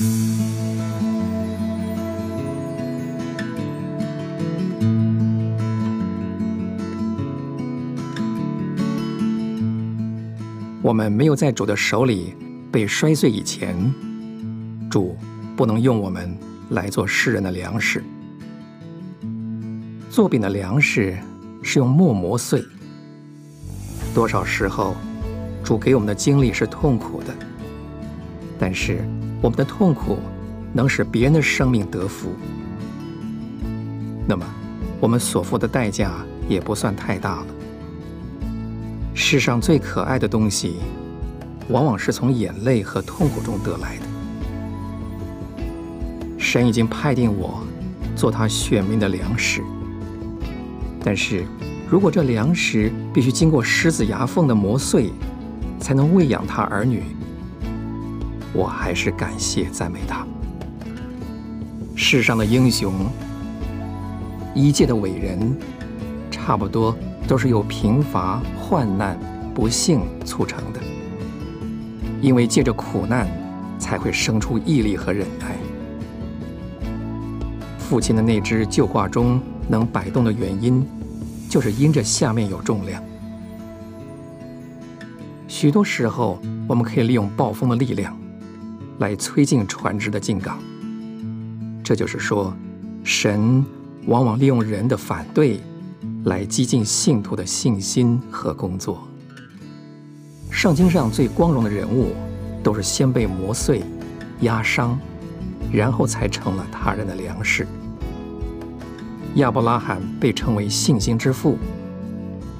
我们没有在主的手里被摔碎以前，主不能用我们来做世人的粮食。做饼的粮食是用磨磨碎。多少时候，主给我们的经历是痛苦的，但是我们的痛苦能使别人的生命得福。那么，我们所付的代价也不算太大了。世上最可爱的东西，往往是从眼泪和痛苦中得来的。神已经派定我做他选民的粮食，但是如果这粮食必须经过狮子牙缝的磨碎，才能喂养他儿女，我还是感谢赞美他。世上的英雄，一切的伟人，差不多。都是由贫乏、患难、不幸促成的，因为借着苦难，才会生出毅力和忍耐。父亲的那只旧挂钟能摆动的原因，就是因着下面有重量。许多时候，我们可以利用暴风的力量，来催进船只的进港。这就是说，神往往利用人的反对。来激进信徒的信心和工作。圣经上最光荣的人物，都是先被磨碎、压伤，然后才成了他人的粮食。亚伯拉罕被称为信心之父，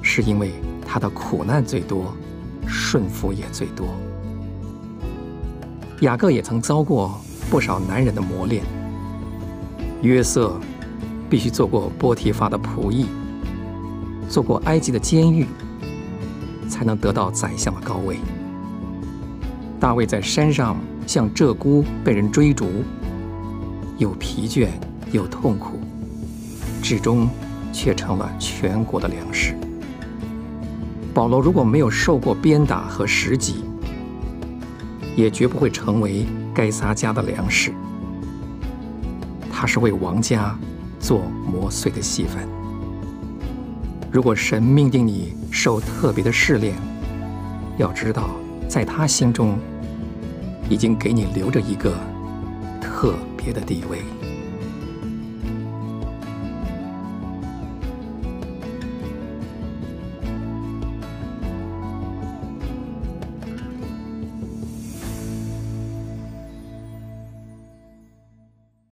是因为他的苦难最多，顺服也最多。雅各也曾遭过不少男人的磨练。约瑟必须做过波提乏的仆役。做过埃及的监狱，才能得到宰相的高位。大卫在山上像鹧鸪被人追逐，又疲倦又痛苦，至终却成了全国的粮食。保罗如果没有受过鞭打和石击，也绝不会成为该撒家的粮食。他是为王家做磨碎的细粉。如果神命定你受特别的试炼，要知道，在他心中已经给你留着一个特别的地位。